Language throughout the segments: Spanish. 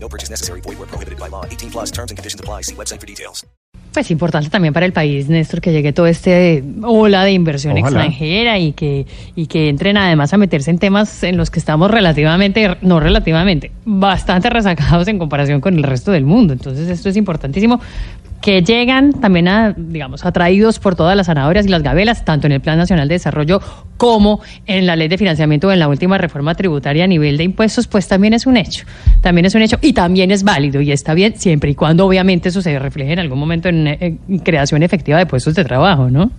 No purchase necessary. Void where prohibited by law. 18 plus terms and conditions apply. See website for details. Pues importante también para el país, Néstor, que llegue todo este ola de inversión Ojalá. extranjera y que, y que entren además a meterse en temas en los que estamos relativamente, no relativamente, bastante resacados en comparación con el resto del mundo. Entonces esto es importantísimo que llegan también a, digamos, atraídos por todas las zanahorias y las gabelas, tanto en el Plan Nacional de Desarrollo como en la Ley de Financiamiento o en la última reforma tributaria a nivel de impuestos, pues también es un hecho. También es un hecho y también es válido y está bien siempre y cuando obviamente eso se refleje en algún momento en, en creación efectiva de puestos de trabajo, ¿no?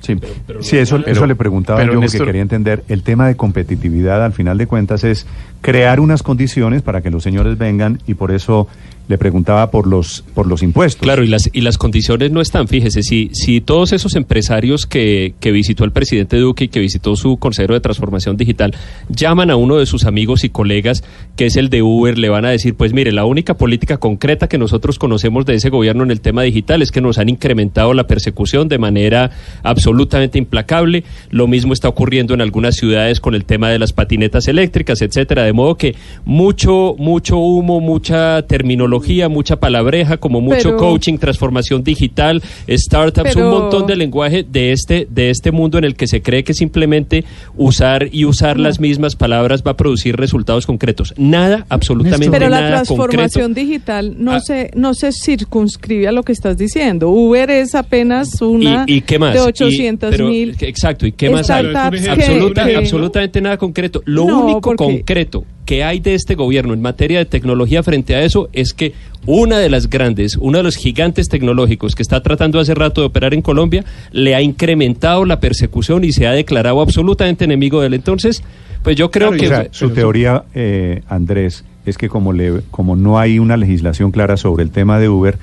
Sí, sí eso, eso le preguntaba pero yo porque Néstor- quería entender. El tema de competitividad, al final de cuentas, es crear unas condiciones para que los señores vengan y por eso le preguntaba por los, por los impuestos. Claro, y las, y las condiciones no están, fíjese, si, si todos esos empresarios que, que visitó el presidente Duque y que visitó su consejero de transformación digital llaman a uno de sus amigos y colegas, que es el de Uber, le van a decir, pues mire, la única política concreta que nosotros conocemos de ese gobierno en el tema digital es que nos han incrementado la persecución de manera absolutamente implacable, lo mismo está ocurriendo en algunas ciudades con el tema de las patinetas eléctricas, etcétera, de modo que mucho, mucho humo, mucha terminología, mucha palabreja, como mucho Pero- coaching, transformación digital, startups, Pero- un montón de lenguaje de este, de este mundo en el que se cree que simplemente usar y usar las mismas palabras va a producir resultados concretos. Nada, absolutamente Pero la nada transformación concreto. digital no Ah. se no se circunscribe a lo que estás diciendo. Uber es apenas una ¿Y, y qué más? de Y- 800 pero, mil. Exacto, ¿y qué más hay? startups que- Absoluta- que- absolutamente nada concreto. Lo No, único porque- concreto que hay de este gobierno en materia de tecnología frente a eso es que una de las grandes, uno de los gigantes tecnológicos que está tratando hace rato de operar en Colombia, le ha incrementado la persecución y se ha declarado absolutamente enemigo de él. Entonces, pues yo creo O que... sea, su teoría, eh, Andrés, es que como, le, como no hay una legislación clara sobre el tema de Uber,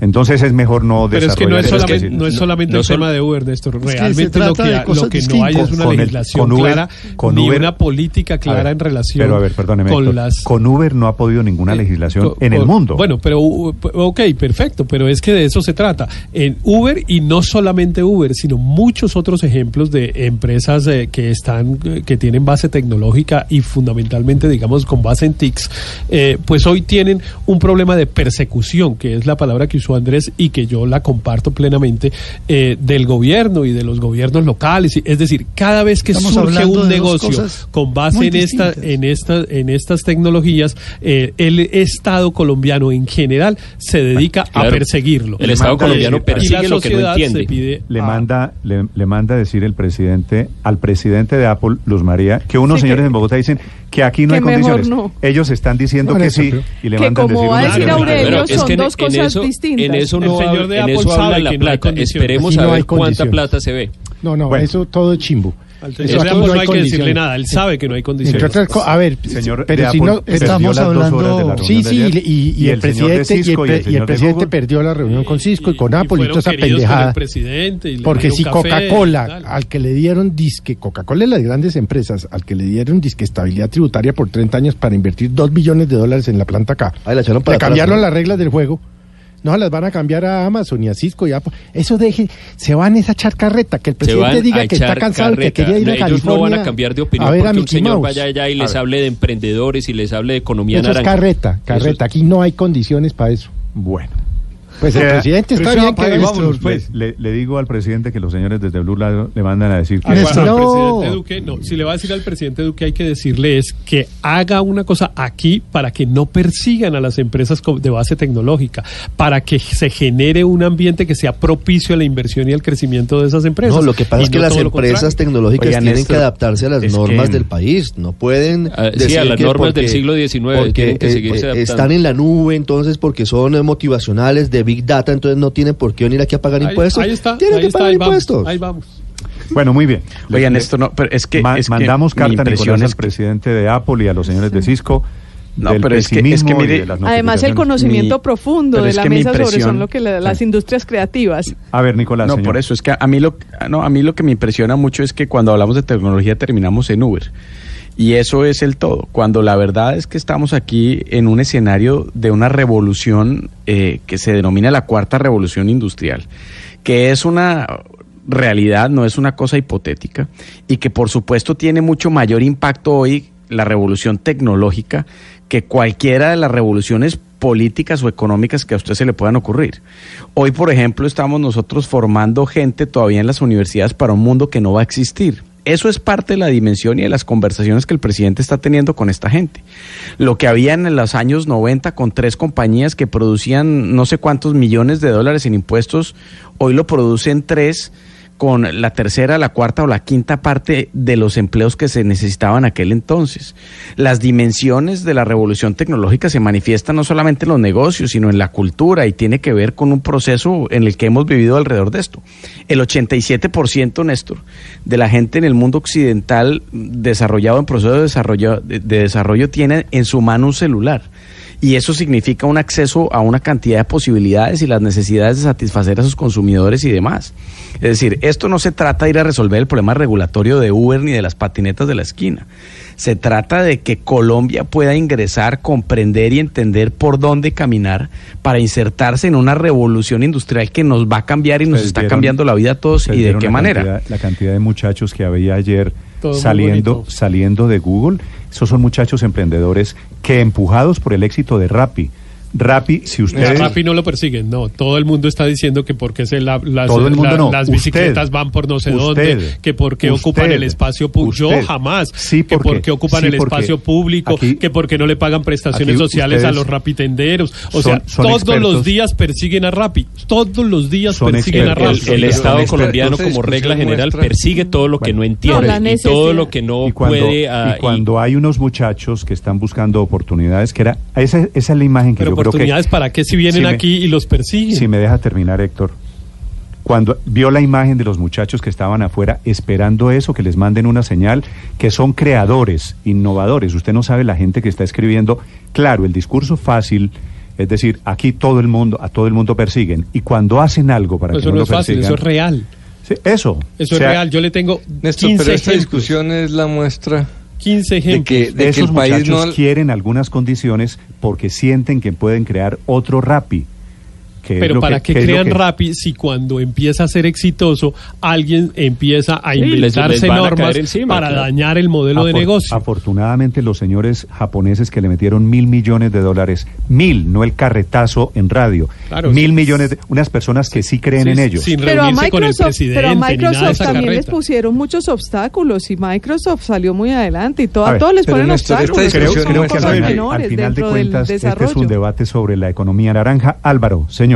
entonces es mejor no Pero es que no es solamente, no es solamente no el tema de Uber, Néstor. Realmente lo que, lo no hay es una Con el- legislación con Uber- clara con ni Uber- una política clara ver, en relación Pero a ver, perdóneme, con Héctor, las... con Uber no ha podido ninguna legislación Co- en el mundo. Bueno, pero u- ok, perfecto, pero es que de eso se trata. En Uber y no solamente Uber, sino muchos otros ejemplos de empresas eh, que están eh, que tienen base tecnológica y fundamentalmente, digamos, con base en TICs, eh, pues hoy tienen un problema de persecución, que es la palabra que usó Andrés y que yo la comparto plenamente eh, del gobierno y de los gobiernos locales. Y- Es decir, cada vez que Estamos surge un negocio con base en esta en esta en estas tecnologías eh, el Estado colombiano en general se dedica a Claro. perseguirlo El Estado colombiano decir- persigue y la lo que no sociedad entiende. se pide le a- manda le, le manda a decir el presidente al presidente de Apple, Luz María, que unos Sí, señores que- en Bogotá dicen que aquí no que hay condiciones. no. Ellos están diciendo No, que sí y le que mandan como decir va a decir. Aurelio, Pero es son que dos en cosas eso- distintas. En eso no, señor habla- de en eso habla la que no hay plata. Esperemos a ver cuánta plata se ve. No, no, Bueno. eso todo es chimbo. Eso no hay que condiciones. decirle nada, él sabe que no hay Entre condiciones. otras a ver, Señor pero si no estamos hablando, reunión sí, sí, y, y y el presidente y el, presidente perdió la reunión con Cisco y con Apple y toda esa pendejada. el presidente Porque si Coca-Cola, al que le dieron disque, Coca-Cola es las grandes empresas, al que le dieron disque estabilidad tributaria por 30 años para invertir 2 billones de dólares en la planta acá. Ahí la echaron para Le atrás, cambiaron ¿no? las reglas del juego. No las van a cambiar a Amazon y a Cisco y a Apple. Eso deje, se van a esa echar carreta, que el presidente diga a que está cansado y que carreta. quería ir a Ellos California. no van a cambiar de opinión a ver a porque un Mickey señor Mouse. vaya allá y A les hable de emprendedores y les hable de economía Eso es naranja. carreta, Eso es- carreta. Aquí no hay condiciones para eso. Bueno. Pues el presidente está bien que vámonos, pues. le, le digo al presidente que los señores desde Blue Radio le mandan a decir que al no. presidente Duque, no, si le va a decir al presidente Duque hay que decirle es que haga una cosa aquí para que no persigan a las empresas de base tecnológica, para que se genere un ambiente que sea propicio a la inversión y al crecimiento de esas empresas. No, lo que pasa Y es que no las empresas tecnológicas tienen que adaptarse a las normas que- del país. No pueden Ah, sí, decir a las que normas porque- del siglo XIX Porque tienen que eh, seguirse eh, adaptando. están en la nube, entonces porque son motivacionales de Big Data, entonces no tienen por qué venir aquí a pagar Ahí- impuestos. Ahí, está, Tienen ahí que está, pagar ahí vamos, impuestos. ahí vamos. Bueno, muy bien. Oigan, esto no, pero es que, Ma- es que mandamos mi carta impresión Nicolás es al presidente de Apple y a los señores de Cisco No, del pero es que- es que mire- Además, el conocimiento Mi- profundo de la que mesa sobre son lo que la- las industrias creativas. A ver, Nicolás, No, señor. por eso es que a mí lo no, a mí lo que me impresiona mucho es que cuando hablamos de tecnología terminamos en Uber. Y eso es el todo. Cuando la verdad es que estamos aquí en un escenario de una revolución eh, que se denomina la cuarta revolución industrial, que es una realidad, no es una cosa hipotética, y que por supuesto tiene mucho mayor impacto hoy la revolución tecnológica que cualquiera de las revoluciones políticas o económicas que a usted se le puedan ocurrir. Hoy, por ejemplo, estamos nosotros formando gente todavía en las universidades para un mundo que no va a existir. Eso es parte de la dimensión y de las conversaciones que el presidente está teniendo con esta gente. Lo que había en los años 90 con tres compañías que producían no sé cuántos millones de dólares en impuestos, hoy lo producen tres con la tercera, la cuarta o la quinta parte de los empleos que se necesitaban en aquel entonces. Las dimensiones de la revolución tecnológica se manifiestan no solamente en los negocios, sino en la cultura y tiene que ver con un proceso en el que hemos vivido alrededor de esto. El 87%, Néstor, de la gente en el mundo occidental desarrollado en proceso de desarrollo, de, de desarrollo tiene en su mano un celular. Y eso significa un acceso a una cantidad de posibilidades y las necesidades de satisfacer a sus consumidores y demás. Es decir, esto no se trata de ir a resolver el problema regulatorio de Uber ni de las patinetas de la esquina. Se trata de que Colombia pueda ingresar, comprender y entender por dónde caminar para insertarse en una revolución industrial que nos va a cambiar y nos está cambiando la vida a todos y de qué manera. cantidad- la cantidad de muchachos que había ayer Todo saliendo, saliendo de Google, esos son muchachos emprendedores que empujados por el éxito de Rappi. Rappi, si A ustedes... Rappi no lo persiguen, no. Todo el mundo está diciendo que porque se la- las, Todo el mundo la- no. las Usted, bicicletas van por no sé usted, dónde, que porque usted, ocupan el espacio público. Yo jamás. Sí, que porque- porque ocupan sí, el porque espacio público, aquí- que porque no le pagan prestaciones sociales a los rapitenderos. O son- sea, son todos los días persiguen a Rappi. Todos los días persiguen a. Rappi. El, Estado esta- colombiano, como regla general, muestra- persigue todo lo que Bueno. no entiende No, y todo lo que no y cuando, puede. ah, y cuando hay unos muchachos que están buscando oportunidades, que era esa, esa es la imagen que yo que oportunidades para qué si vienen Si me- aquí y los persiguen. Si me deja terminar, Héctor. Cuando vio la imagen de los muchachos que estaban afuera esperando eso, que les manden una señal, que son creadores, innovadores. Usted no sabe la gente que está escribiendo. Claro, el discurso fácil, es decir, aquí todo el mundo, a todo el mundo persiguen. Y cuando hacen algo para eso que no, no lo es fácil, persigan, eso es real. Sí, eso. Eso O sea, es real. Yo le tengo Néstor, 15 pero esta ejemplos. discusión es la muestra 15 de ejemplos. que, de que Esos el país muchachos no... quieren algunas condiciones porque sienten que pueden crear otro Rappi. Pero para que- lo crean que- Rappi si cuando empieza a ser exitoso alguien empieza a Sí, les- inventarse les a normas encima, para claro. dañar el modelo de Afor- negocio? Afortunadamente los señores japoneses que le metieron mil millones de dólares, mil, no el carretazo en radio, Claro, mil sí. millones, de, unas personas que sí creen Sí, en ellos. Sin Pero a reunirse con el Microsoft, presidente pero a de Microsoft también les carreta. pusieron muchos obstáculos y Microsoft salió muy adelante y todo, A a ver, todos les ponen obstáculos. Creo, creo que al final, al final de cuentas del este es un debate sobre la economía naranja. Álvaro, señor.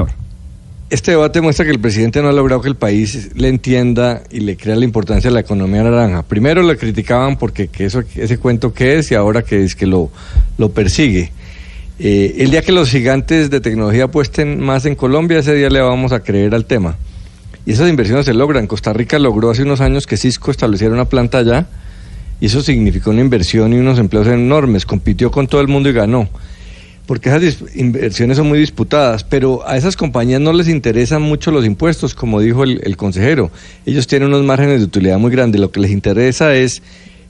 Este debate muestra que el presidente no ha logrado que el país le entienda y le crea la importancia de la economía naranja. Primero le criticaban porque que eso, ese cuento que es y ahora que es que lo, lo persigue. Eh, el día que los gigantes de tecnología apuesten más en Colombia, ese día le vamos a creer al tema. Y esas inversiones se logran. Costa Rica logró hace unos años que Cisco estableciera una planta allá y eso significó una inversión y unos empleos enormes. Compitió con todo el mundo y ganó porque esas inversiones son muy disputadas, pero a esas compañías no les interesan mucho los impuestos, como dijo el, el consejero. Ellos tienen unos márgenes de utilidad muy grandes. Lo que les interesa es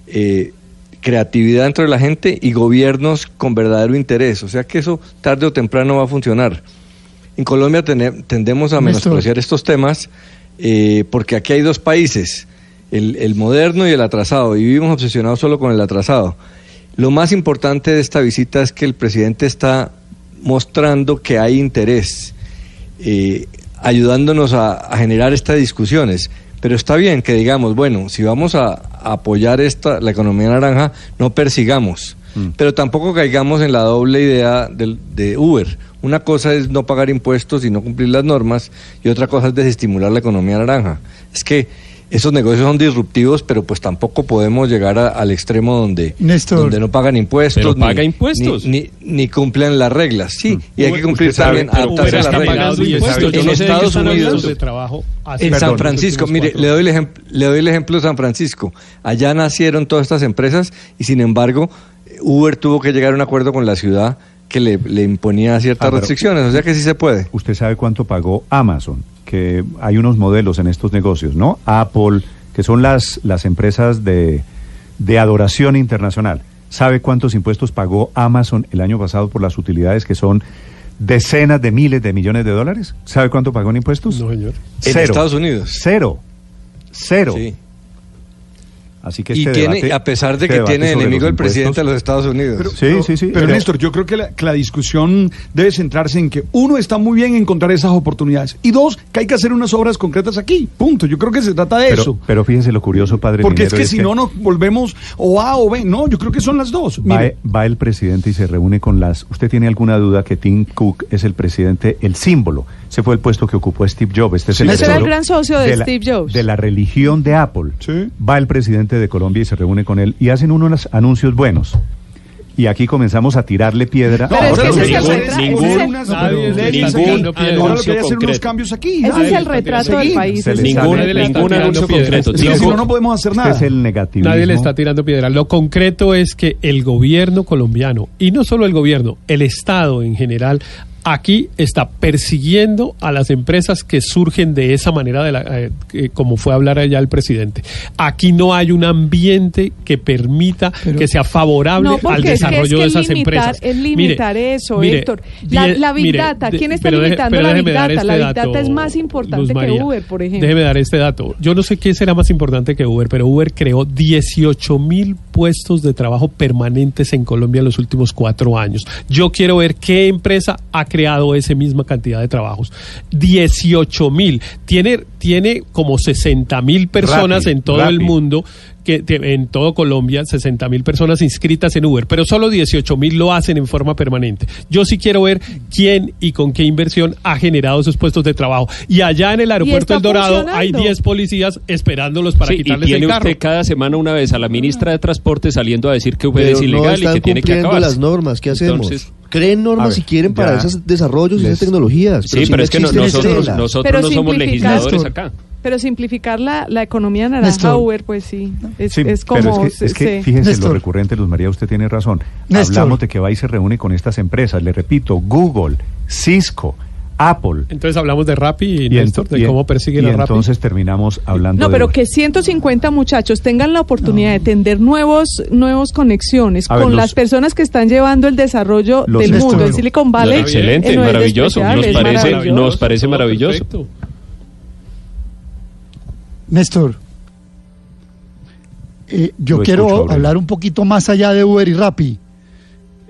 eh, creatividad dentro de la gente y gobiernos con verdadero interés. O sea que eso tarde o temprano va a funcionar. En Colombia tendemos a menospreciar estos temas eh, porque aquí hay dos países, el, el moderno y el atrasado, y vivimos obsesionados solo con el atrasado. Lo más importante de esta visita es que el presidente está mostrando que hay interés, eh, ayudándonos a, a generar estas discusiones. Pero está bien que digamos, bueno, si vamos a, a apoyar esta, la economía naranja, no persigamos. Pero tampoco caigamos en la doble idea del, de Uber. Una cosa es no pagar impuestos y no cumplir las normas, y otra cosa es desestimular la economía naranja. Es que esos negocios son disruptivos, pero pues tampoco podemos llegar a- al extremo donde, Néstor. donde no pagan impuestos, Pero ni- paga impuestos. Ni, ni, ni cumplen las reglas. Sí, y hay que cumplir sabe, también, pero adaptarse a las reglas. impuestos. Yo en no sé Estados Unidos, de trabajo. hace en Perdón, San Francisco, mire, le doy, el ejemplo, le doy el ejemplo de San Francisco. Allá nacieron todas estas empresas y sin embargo Uber tuvo que llegar a un acuerdo con la ciudad que le, le imponía ciertas Ah, restricciones, o sea que sí se puede. Usted sabe cuánto pagó Amazon, que hay unos modelos en estos negocios, ¿no? Apple, que son las, las empresas de, de adoración internacional. ¿Sabe cuántos impuestos pagó Amazon el año pasado por las utilidades que son decenas de miles de millones de dólares? ¿Sabe cuánto pagó en impuestos? No, señor. En Estados Unidos. Cero. Cero. Sí. Así que Y este tiene, debate- a pesar de este que tiene enemigo el presidente de los Estados Unidos. Sí, sí, sí. Pero, Néstor, yo creo que la, que la discusión debe centrarse en que uno está muy bien en encontrar esas oportunidades y dos, que hay que hacer unas obras concretas aquí. Punto. Yo creo que se trata de pero, eso. pero fíjese lo curioso, padre. Porque es que si no nos volvemos o A o B. No, yo creo que son las dos. Va, va el presidente y se reúne con las... ¿Usted tiene alguna duda que Tim Cook es el presidente, el símbolo? Ese fue el puesto que ocupó Steve Jobs. Este es Sí. el Ese era el heredero gran socio de Steve Jobs. De la religión de Apple. Va el presidente de Colombia y se reúne con él y hacen unos anuncios buenos. Y aquí comenzamos a tirarle piedra. Pero es que ese es el ningún- ese es el- Ahora lo que hay unos cambios aquí. Ese Nadie es retrato del país. Ningún anuncio concreto. Si no, no podemos hacer Este nada. es el negativismo. Nadie le está tirando piedra. Lo concreto es que el gobierno colombiano, y no solo el gobierno, el Estado en general, aquí está persiguiendo a las empresas que surgen de esa manera, de la, eh, como fue a hablar allá el presidente. Aquí no hay un ambiente que permita que sea favorable No, al es que es desarrollo que de esas limitar- empresas. es limitar eso, Héctor. La- la Big mire, Data, ¿quién está pero limitando pero la Big Data? La este Big Data dato, es más importante que. Uber, por ejemplo. Déjeme dar este dato. Yo no sé qué será más importante que Uber, pero Uber creó 18 mil puestos de trabajo permanentes en Colombia en los últimos cuatro años. Yo quiero ver qué empresa ha creado esa misma cantidad de trabajos. 18 mil. Tiene, tiene como 60 mil personas en todo el mundo. Que, en todo Colombia, 60 mil personas inscritas en Uber, pero solo 18 mil lo hacen en forma permanente. Yo sí quiero ver quién y con qué inversión ha generado esos puestos de trabajo. Y allá en el aeropuerto El Dorado hay 10 policías esperándolos para Sí, y quitarles tiene el carro. usted cada semana una vez a la ministra de Transporte saliendo a decir que Uber Pero es no ilegal y que tiene que acabar. las normas. ¿Qué hacemos? Entonces, Creen normas ver, si quieren para ya esos desarrollos y esas tecnologías. sí, si pero es que no- nosotros, nosotros no somos legisladores acá. Pero simplificar la, la economía naranja Néstor. Uber, pues sí. Es, Sí, es pero como. es que, es que se- fíjense Néstor. lo recurrente, Luz María, usted tiene razón. Néstor. Hablamos de que va y se reúne con estas empresas. Le repito, Google, Cisco, Apple. Entonces hablamos de Rappi y, Y, Néstor, de y- cómo persiguen a Rappi. entonces terminamos hablando No, de pero Uber. que 150 muchachos tengan la oportunidad de tender nuevos, nuevos conexiones A ver, con los- las personas que están llevando el desarrollo Los del mundo. En Silicon Valley. Excelente, no maravilloso. Nos es parece, maravilloso. nos parece todo maravilloso. perfecto. Néstor, eh, yo Lo quiero escucho, hablar un poquito más allá de Uber y Rappi.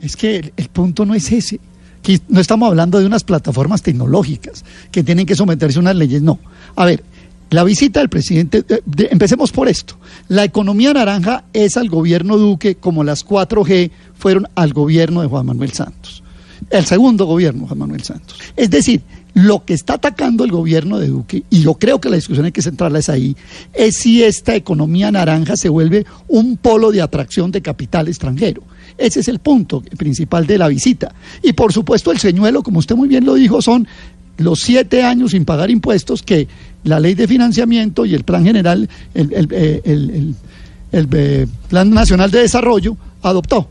Es que el, el punto no es ese. Que no estamos hablando de unas plataformas tecnológicas que tienen que someterse a unas leyes. No. A ver, la visita del presidente, eh, de- empecemos por esto. La economía naranja es al gobierno Duque como las 4G fueron al gobierno de Juan Manuel Santos. El segundo gobierno, Juan Manuel Santos. Es decir, lo que está atacando el gobierno de Duque, y yo creo que la discusión hay que centrarla es ahí, es si esta economía naranja se vuelve un polo de atracción de capital extranjero. Ese es el punto principal de la visita. Y por supuesto el señuelo, como usted muy bien lo dijo, son los siete años sin pagar impuestos que la ley de financiamiento y el plan general, el, el, eh, el- eh, Plan Nacional de Desarrollo adoptó.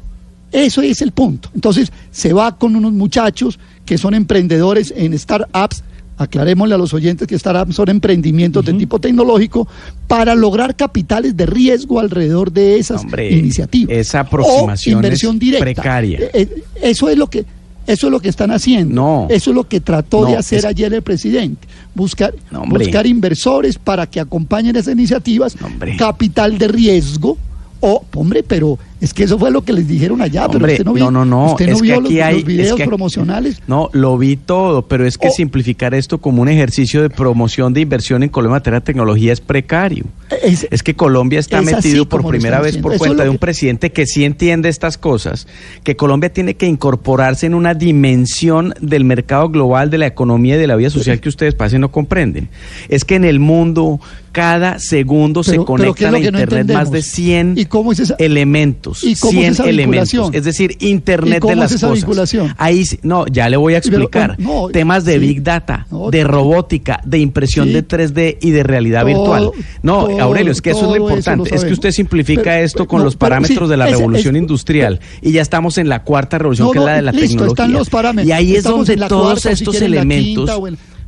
Eso es el punto. Entonces, se va con unos muchachos que son emprendedores en startups. Aclarémosle a los oyentes que startups son emprendimientos de tipo tecnológico para lograr capitales de riesgo alrededor de esas Hombre, iniciativas. esa aproximación o inversión directa. precaria. Eh, eh, eso es lo que eso es lo que están haciendo. No. Eso es lo que trató No, de hacer es- ayer el presidente. Buscar, No, buscar inversores para que acompañen esas iniciativas. No, capital de riesgo. O, hombre, pero es que eso fue lo que les dijeron allá. pero Hombre, usted no, vio, no, no, no, Usted no es que vio los, aquí hay- los videos es que aquí- promocionales. No, lo vi todo, pero es que Oh. simplificar esto como un ejercicio de promoción de inversión en Colombia en materia de tecnología es precario. Es- Es que Colombia está es así metido por primera vez por cuenta de un que- presidente que sí entiende estas cosas, que Colombia tiene que incorporarse en una dimensión del mercado global, de la economía y de la vida social que ustedes parece no comprenden. Es que en el mundo cada segundo se Pero- pero ¿qué es conectan a no Internet más de entendemos? 100 ¿Y cómo es esa- elementos. Elementos. ¿Y cómo es 100 esa elementos. Es decir, Internet ¿Y cómo de las es esa cosas. vinculación? Ahí no, ya le voy a explicar. no, Temas de sí. Big Data, No, de robótica, de impresión Sí. de 3D y de realidad Todo- virtual. No, todo- Aurelio, es que eso es lo importante. es que usted simplifica Pero- esto pero- con no, los parámetros sí, de la ese- revolución es- industrial y ya estamos en la cuarta revolución que es la de la listo, tecnología. están los parámetros. Y ahí es Estamos donde todos cuarta, o si estos elementos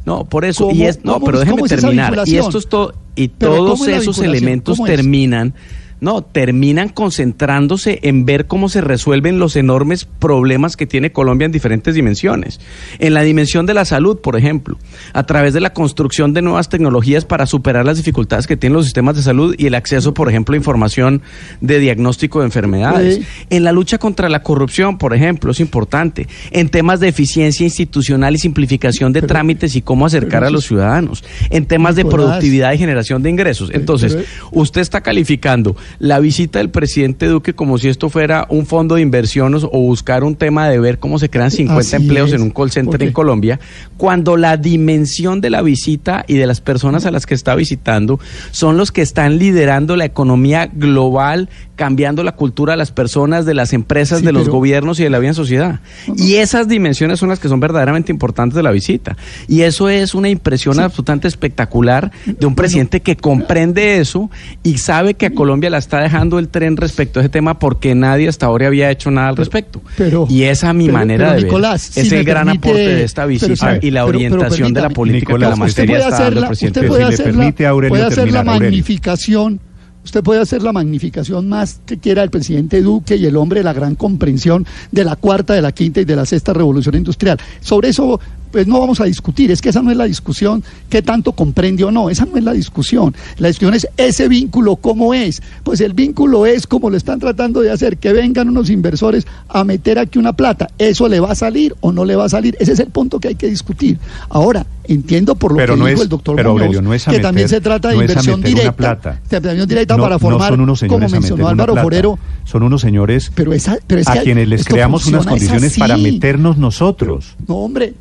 no, por eso, ¿Cómo- y es, no, pero déjeme terminar. Y vinculación? estos to- y todos ¿cómo es la esos elementos terminan, no, terminan concentrándose en ver cómo se resuelven los enormes problemas que tiene Colombia en diferentes dimensiones. En la dimensión de la salud, por ejemplo, a través de la construcción de nuevas tecnologías para superar las dificultades que tienen los sistemas de salud y el acceso, por ejemplo, a información de diagnóstico de enfermedades. Sí. En la lucha contra la corrupción, por ejemplo, es importante. En temas de eficiencia institucional y simplificación de trámites y cómo acercar a los ciudadanos. En temas de productividad y generación de ingresos. Entonces, usted está calificando la visita del presidente Duque como si esto fuera un fondo de inversiones o buscar un tema de ver cómo se crean 50 Así empleos es. en un call center en Colombia, cuando la dimensión de la visita y de las personas a las que está visitando son los que están liderando la economía global, cambiando la cultura de las personas, de las empresas, Sí, de los pero- gobiernos y de la vida en sociedad. Y esas dimensiones son las que son verdaderamente importantes de la visita. Y eso es una impresión absolutamente espectacular de un presidente que comprende eso y sabe que a Colombia la está dejando el tren respecto a ese tema porque nadie hasta ahora había hecho nada al respecto. pero- y esa a mi pero- manera pero, de ver Nicolás, es si el me gran permite- aporte de esta visita y la pero- pero orientación de la política que la materia puede está dando el presidente. Usted Si puede le hacer la, permite, Aurelio, puede hacer la terminar, magnificación. Usted puede hacer la magnificación más que quiera del presidente Duque y el hombre de la gran comprensión de la cuarta, de la quinta y de la sexta revolución industrial. Sobre eso, pues no vamos a discutir. Es que esa no es la discusión que tanto comprende o no. Esa no es la discusión. La discusión es ese vínculo, ¿cómo es? Pues el vínculo es como lo están tratando de hacer, que vengan unos inversores a meter aquí una plata. ¿Eso le va a salir o no le va a salir? Ese es el punto que hay que discutir. Ahora, entiendo por lo Pero que no dijo es- el doctor pero, Muñoz, Aurelio, no es a que también se trata de no inversión directa. plata. de inversión directa No- para formar, son unos como mencionó Álvaro plata. Forero, Son unos señores pero, esa, pero es a quienes les creamos unas condiciones para meternos nosotros. No, hombre,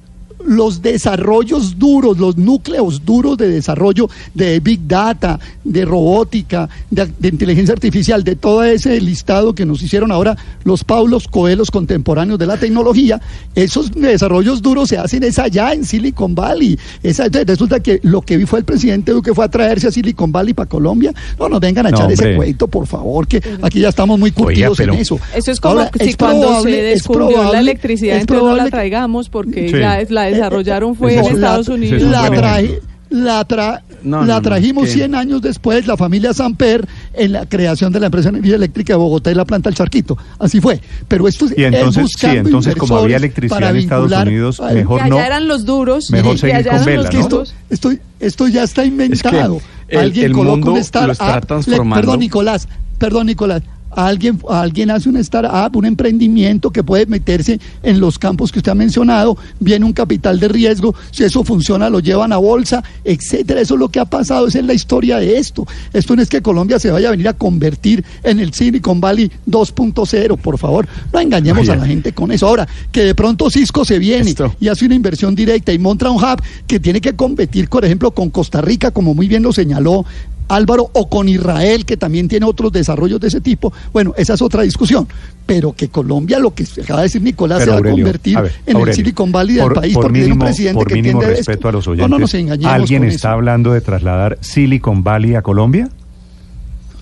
los desarrollos duros, los núcleos duros de desarrollo de Big Data, de robótica, de, de inteligencia artificial, de todo ese listado que nos hicieron ahora los Paulos Coelhos contemporáneos de la tecnología, esos desarrollos duros se hacen es allá en Silicon Valley. Esa, entonces, resulta que lo que vi fue el presidente Duque fue a traerse a Silicon Valley para Colombia. No nos vengan a No, echar ese cuento, por favor, que aquí ya estamos muy curtidos pero- en eso. Eso es como Ahora, si es cuando probable- se es descubrió la probable- electricidad, es entonces no la probable- traigamos porque Sí. la, la desarrollaron fue en Estados Unidos. la, buen traje- ejemplo. la, tra- No, la no, no, trajimos que- 100 años después, la familia Samper, en la creación de la empresa de energía eléctrica de Bogotá y la planta El Charquito. Así fue. Pero esto es Y entonces, sí, entonces como había electricidad para en Estados Unidos, mejor que no. allá eran los duros. Mejor que seguir allá con eran vela, los ¿no? esto, duros. esto, esto ya está inventado. el- alguien el coloca mundo un lo está le- transformando. perdón, Nicolás. Perdón, Nicolás. Alguien, alguien hace una startup, un emprendimiento que puede meterse en los campos que usted ha mencionado, viene un capital de riesgo, si eso funciona lo llevan a bolsa, etcétera. Eso es lo que ha pasado, esa es la historia de esto. Esto no es que Colombia se vaya a venir a convertir en el Silicon Valley 2.0, por favor. No engañemos a la gente con eso. Ahora, que de pronto Cisco se viene Esto. y hace una inversión directa y monta un hub que tiene que competir, por ejemplo, con Costa Rica, como muy bien lo señaló Álvaro, o con Israel, que también tiene otros desarrollos de ese tipo. Bueno, esa es otra discusión. Pero que Colombia, lo que acaba de decir Nicolás, Pero, se va Aurelio, a convertir a ver, en Aurelio, el Silicon Valley del por- país, por porque tiene un mínimo- presidente por que mínimo respeto esto. a los oyentes. no nos engañemos ¿Alguien está hablando de trasladar Silicon Valley a Colombia?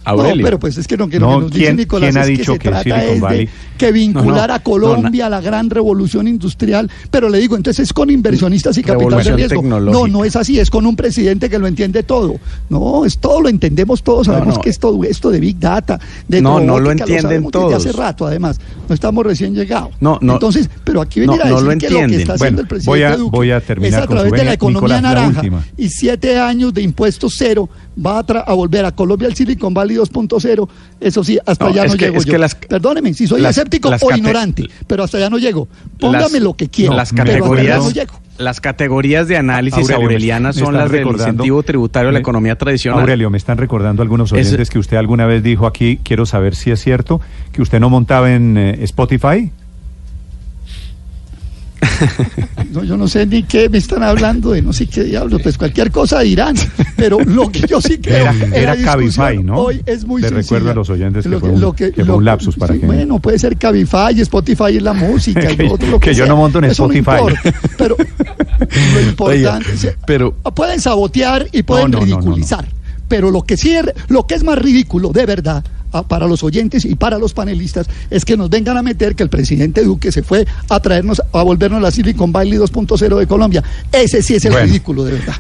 Aurelio. No, pero pues es que lo que, lo No, que nos dice ¿quién- Nicolás quién ha es dicho que se que trata es de que vincular No, no, a no, Colombia a la gran revolución industrial, pero le digo, entonces es con inversionistas y capital de riesgo. No, no es así, es con un presidente que lo entiende todo. No, es todo, lo entendemos todos, No, sabemos no. que es todo esto de Big Data, de No, no lo entienden desde todos. hace rato, además, no estamos recién llegados. No, no. Entonces, pero aquí venir No, a no decir lo que lo que está Bueno, haciendo el presidente voy a- Duque voy a terminar es a con través de la economía Nicolás, naranja y siete años de impuestos cero va a, tra- a volver a Colombia al Silicon Valley 2.0. Eso sí, hasta No, allá es no que- llego es yo. que las- Perdóneme si soy las- escéptico las o ignorante, pero hasta allá no llego. Póngame Las- lo que quiera. Las pero hasta allá categorías, no llego. las categorías de análisis Aurelio, me son las del incentivo tributario de la me- economía tradicional. Aurelio, me están recordando algunos oyentes que usted alguna vez dijo aquí, quiero saber si es cierto, que usted no montaba en eh, Spotify. No, yo no sé ni qué me están hablando de no sé qué diablos, pues cualquier cosa dirán, pero lo que yo sí creo Era, era Cabify, ¿no? Hoy es muy sencilla. recuerdo a los oyentes que, Lo fue, un, lo que- que fue un lapsus para que... Bueno, puede ser Cabify, Spotify es la música y otro lo que yo sea. no monto en Eso no Spotify. importa, pero lo importante pero pueden sabotear y pueden No, no, ridiculizar, pero lo que sí es, lo que es más ridículo de verdad para los oyentes y para los panelistas es que nos vengan a meter que el presidente Duque se fue a traernos a volvernos la Silicon Valley 2.0 de Colombia. Ese sí es el Bueno. ridículo de verdad.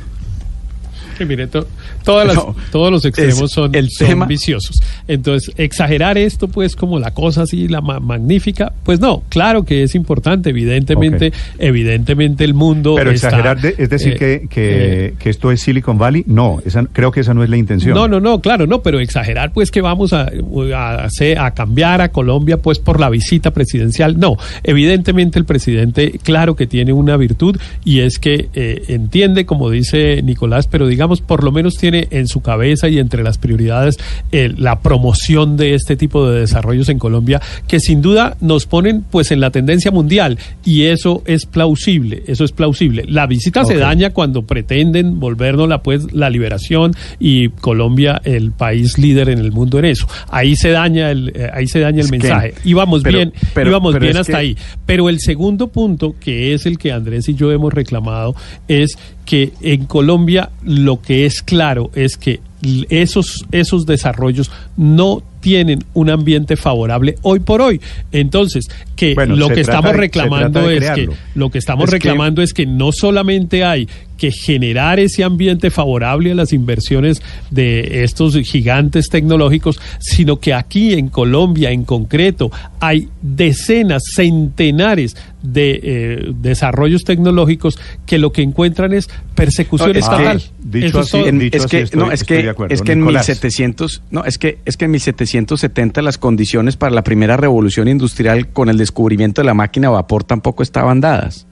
Que mire, to- todas las- No, todos los extremos son, el son tema- viciosos. Entonces, exagerar esto, pues, como la cosa así, la ma- magnífica, pues no, claro que es importante, evidentemente, evidentemente el mundo. Pero está, exagerar, de- es decir, eh, que, que, que esto es Silicon Valley, no, esa, creo que esa no es la intención. No, no, no, claro, no, pero exagerar pues que vamos a, a, a cambiar a Colombia pues por la visita presidencial, no. Evidentemente el presidente, claro que tiene una virtud y es que eh, entiende, como dice Nicolás, pero digamos por lo menos tiene en su cabeza y entre las prioridades eh, la promoción de este tipo de desarrollos en Colombia que sin duda nos ponen pues en la tendencia mundial y eso es plausible, eso es plausible. La visita se daña cuando pretenden volvernos la pues la liberación y Colombia el país líder en el mundo en eso. Ahí se daña el eh, ahí se daña el Es que- mensaje. íbamos pero- bien, pero- íbamos pero bien hasta que- ahí. Pero el segundo punto que es el que Andrés y yo hemos reclamado es que en Colombia lo que es claro es que esos esos desarrollos no tienen un ambiente favorable hoy por hoy. Entonces, que Bueno, lo que estamos de- reclamando es que lo que estamos Es que- reclamando es que no solamente hay que generar ese ambiente favorable a las inversiones de estos gigantes tecnológicos, sino que aquí en Colombia en concreto hay decenas, centenares de eh, desarrollos tecnológicos que lo que encuentran es persecución No, es que- estatal. dicho Eso es así, dicho es así, que estoy- no es que de acuerdo. es que en Nicolás. 1700 no es que es que en 1770 las condiciones para la primera revolución industrial con el descubrimiento de la máquina a vapor tampoco estaban dadas.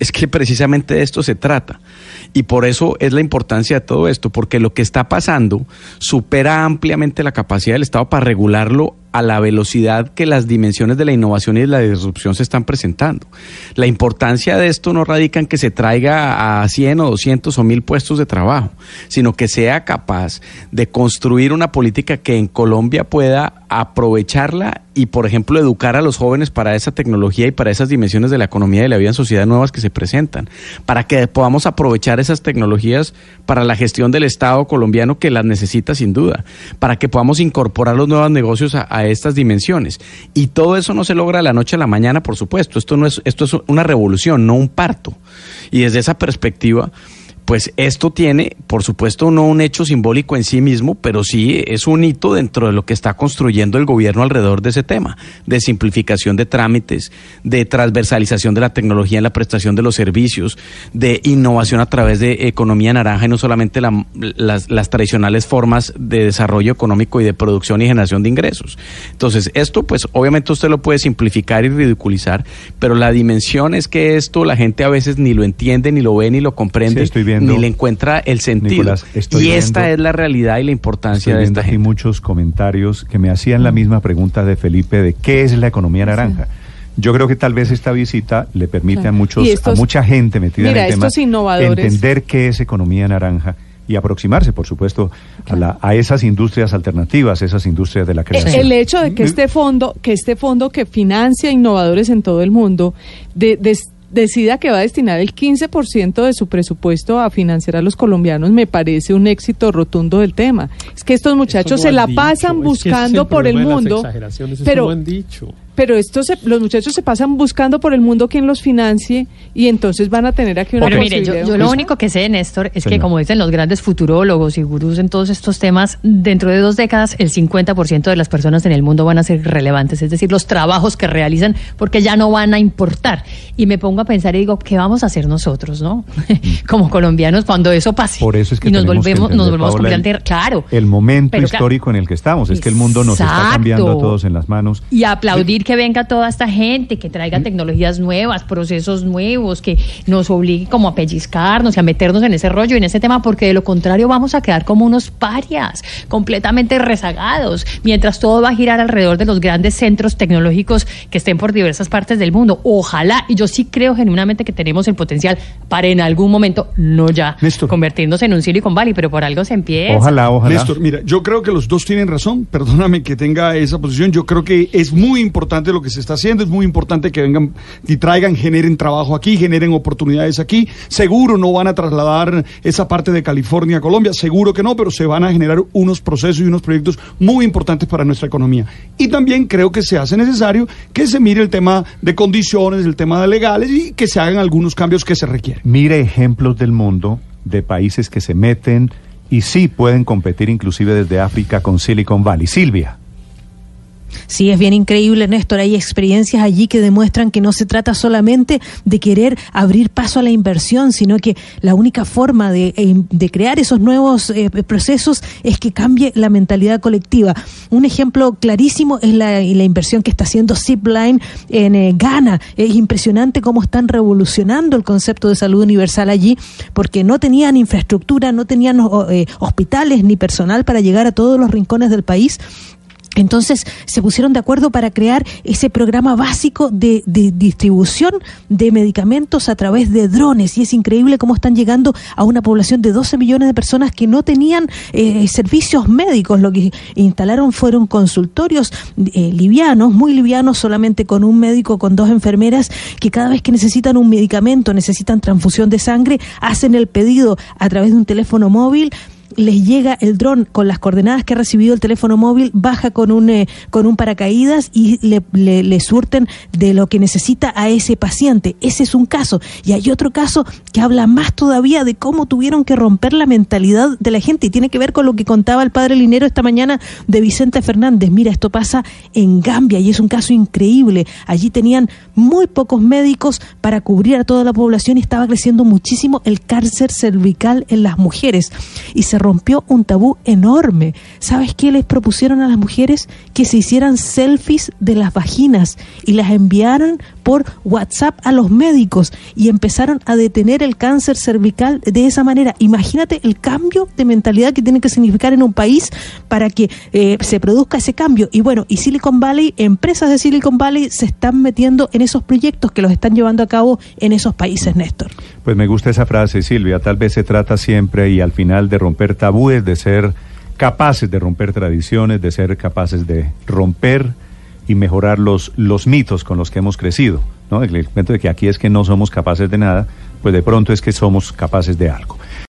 Es que precisamente de esto se trata. Y por eso es la importancia de todo esto, porque lo que está pasando supera ampliamente la capacidad del Estado para regularlo a la velocidad que las dimensiones de la innovación y de la disrupción se están presentando. La importancia de esto no radica en que se traiga a 100 o 200 o 1000 puestos de trabajo, sino que sea capaz de construir una política que en Colombia pueda aprovecharla y, por ejemplo, educar a los jóvenes para esa tecnología y para esas dimensiones de la economía y de la vida en sociedad nuevas que se presentan, para que podamos aprovechar esas tecnologías para la gestión del Estado colombiano que las necesita sin duda, para que podamos incorporar los nuevos negocios a, a estas dimensiones. Y todo eso no se logra de la noche a la mañana, por supuesto. Esto no es, esto es una revolución, no un parto. Y desde esa perspectiva, pues esto tiene, por supuesto, no un hecho simbólico en sí mismo, pero sí es un hito dentro de lo que está construyendo el gobierno alrededor de ese tema, de simplificación de trámites, de transversalización de la tecnología en la prestación de los servicios, de innovación a través de economía naranja y no solamente la- las, tradicionales formas de desarrollo económico y de producción y generación de ingresos. Entonces, esto, pues obviamente usted lo puede simplificar y ridiculizar, pero la dimensión es que esto la gente a veces ni lo entiende, ni lo ve, ni lo comprende Sí, estoy viendo- ni le encuentra el sentido. Nicolás, estoy y esta es la realidad y la importancia Estoy de viendo esta aquí gente. muchos comentarios que me hacían la misma pregunta de Felipe de qué es la economía naranja. Yo creo que tal vez esta visita le permite a muchos, estos- a mucha gente metida Mira, en el tema entender qué es economía naranja y aproximarse, por supuesto, a, la- a esas industrias alternativas, esas industrias de la El, creación. el hecho de que este fondo, que este fondo que financia innovadores en todo el mundo, de- decida que va a destinar el 15% de su presupuesto a financiar a los colombianos, me parece un éxito rotundo del tema. Es que estos muchachos se la dicho, pasan es que ese es buscando el por el mundo, pero han dicho. Pero estos se- los muchachos se pasan buscando por el mundo quien los financie y entonces van a tener aquí una Pero mire, yo, lo único que sé, Néstor, es que como dicen los grandes futurólogos y gurús en todos estos temas, dentro de dos décadas el 50% de las personas en el mundo van a ser relevantes, es decir, los trabajos que realizan porque ya no van a importar. Y me pongo a pensar y digo, ¿qué vamos a hacer nosotros, no? como colombianos cuando eso pase. Por eso es que y nos tenemos que volvemos, nos volvemos Paola, el- completamente, claro. El momento Pero histórico en el que estamos, es que el mundo nos está cambiando a todos en las manos. Y aplaudir que venga toda esta gente, que traiga tecnologías nuevas, procesos nuevos, que nos obligue como a pellizcarnos y a meternos en ese rollo y en ese tema, porque de lo contrario vamos a quedar como unos parias, completamente rezagados, mientras todo va a girar alrededor de los grandes centros tecnológicos que estén por diversas partes del mundo. Ojalá, y yo sí creo genuinamente que tenemos el potencial para en algún momento, no ya, convertirnos en un Silicon Valley, pero por algo se empieza. Ojalá, ojalá. Néstor, mira, yo creo que los dos tienen razón, perdóname que tenga esa posición, yo creo que es muy importante lo que se está haciendo, es muy importante que vengan y traigan, generen trabajo aquí, generen oportunidades aquí, seguro no van a trasladar esa parte de California a Colombia, seguro que no, pero se van a generar unos procesos y unos proyectos muy importantes para nuestra economía. Y también creo que se hace necesario que se mire el tema de condiciones, el tema de legales y que se hagan algunos cambios que se requieren. Mire ejemplos del mundo de países que se meten y sí pueden competir inclusive desde África con Silicon Valley. Silvia. Sí, es bien increíble, Néstor. Hay experiencias allí que demuestran que no se trata solamente de querer abrir paso a la inversión, sino que la única forma de, eh, crear esos nuevos eh, procesos es que cambie la mentalidad colectiva. Un ejemplo clarísimo es la, inversión que está haciendo Zipline en eh, Ghana. Es impresionante cómo están revolucionando el concepto de salud universal allí, porque no tenían infraestructura, no tenían hospitales ni personal para llegar a todos los rincones del país entonces se pusieron de acuerdo para crear ese programa básico de, distribución de medicamentos a través de drones y es increíble cómo están llegando a una población de 12 millones de personas que no tenían eh, servicios médicos. Lo que instalaron fueron consultorios eh, livianos, muy livianos, solamente con un médico, con dos enfermeras que cada vez que necesitan un medicamento, necesitan transfusión de sangre, hacen el pedido a través de un teléfono móvil les llega el dron con las coordenadas que ha recibido el teléfono móvil, baja con un, eh, con un paracaídas y le, le, surten de lo que necesita a ese paciente. Ese es un caso. Y hay otro caso que habla más todavía de cómo tuvieron que romper la mentalidad de la gente y tiene que ver con lo que contaba el padre Linero esta mañana de Vicente Fernández. Mira, esto pasa en Gambia y es un caso increíble. Allí tenían muy pocos médicos para cubrir a toda la población y estaba creciendo muchísimo el cáncer cervical en las mujeres. Y se rompió un tabú enorme. ¿Sabes qué les propusieron a las mujeres? Que se hicieran selfies de las vaginas y las enviaran por WhatsApp a los médicos y empezaron a detener el cáncer cervical de esa manera. Imagínate el cambio de mentalidad que tiene que significar en un país para que eh, se produzca ese cambio. Y bueno, y Silicon Valley, empresas de Silicon Valley se están metiendo en esos proyectos que los están llevando a cabo en esos países, Néstor. Pues me gusta esa frase, Silvia. Tal vez se trata siempre y al final de romper tabúes, de ser capaces de romper tradiciones, de ser capaces de romper y mejorar los, los mitos con los que hemos crecido. ¿no? El cuento de que aquí es que no somos capaces de nada, pues de pronto es que somos capaces de algo.